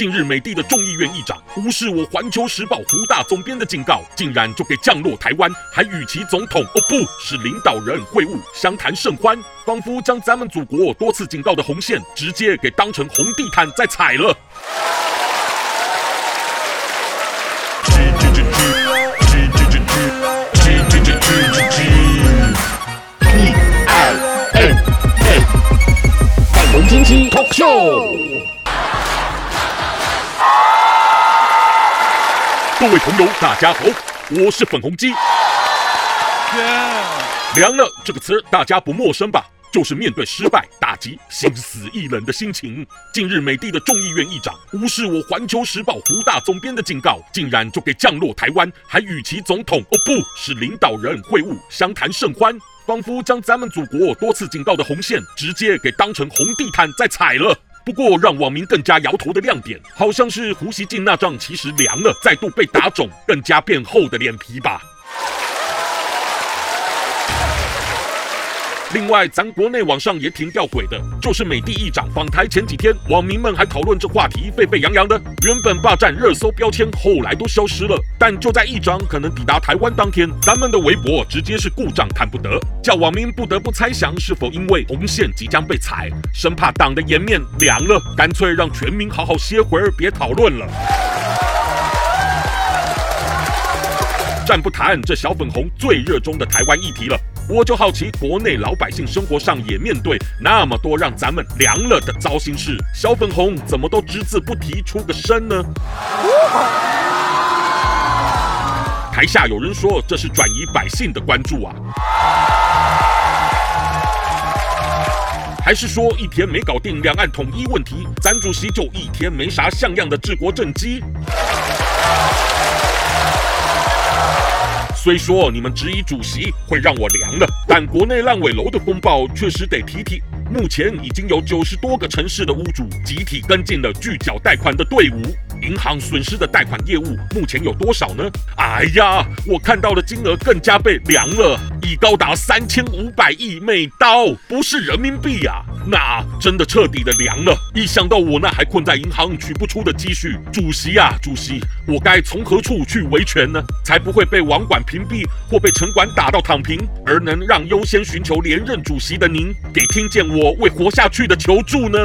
近日美帝的众议院议长无视我环球时报胡大总编的警告，竟然就给降落台湾，还与其总统哦不是领导人会晤，相谈甚欢，仿佛将咱们祖国多次警告的红线直接给当成红地毯在踩了。Talk Show，朋友，大家好，我是粉红鸡。凉了这个词大家不陌生吧？就是面对失败打击，心死意冷的心情。近日美帝的众议院议长无视我环球时报胡大总编的警告，竟然就给降落台湾，还与其总统哦不是领导人会晤，相谈甚欢。仿佛将咱们祖国多次警告的红线直接给当成红地毯在踩了。不过，让网民更加摇头的亮点，好像是胡锡进那张其实凉了、再度被打肿、更加变厚的脸皮吧。另外，咱国内网上也挺吊诡的，就是美帝议长访台前几天，网民们还讨论这话题沸沸扬扬的，原本霸占热搜标签，后来都消失了。但就在议长可能抵达台湾当天，咱们的微博直接是故障看不得，叫网民不得不猜想是否因为红线即将被踩，生怕党的颜面凉了，干脆让全民好好歇会儿，别讨论了。暂不谈这小粉红最热衷的台湾议题了。我就好奇，国内老百姓生活上也面对那么多让咱们凉了的糟心事，小粉红怎么都只字不提出个声呢？台下有人说这是转移百姓的关注啊，还是说一天没搞定两岸统一问题，咱主席就一天没啥像样的治国政绩？虽说你们质疑主席会让我凉了，但国内烂尾楼的风暴确实得提提。目前已经有九十多个城市的屋主集体跟进了拒缴贷款的队伍，银行损失的贷款业务目前有多少呢？哎呀，我看到的金额更加被凉了，已高达三千五百亿美刀，不是人民币呀、啊。那真的彻底的凉了。一想到我那还困在银行取不出的积蓄，主席呀，主席，我该从何处去维权呢？才不会被网管屏蔽或被城管打到躺平，而能让优先寻求连任主席的您给听见我为活下去的求助呢？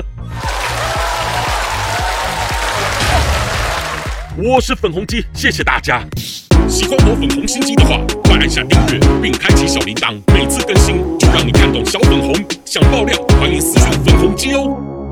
我是粉红鸡，谢谢大家。喜欢我粉红心机的话，快按下订阅并开启小铃铛，每次更新就让你看懂小粉红。想爆料，欢迎私信粉红机哦。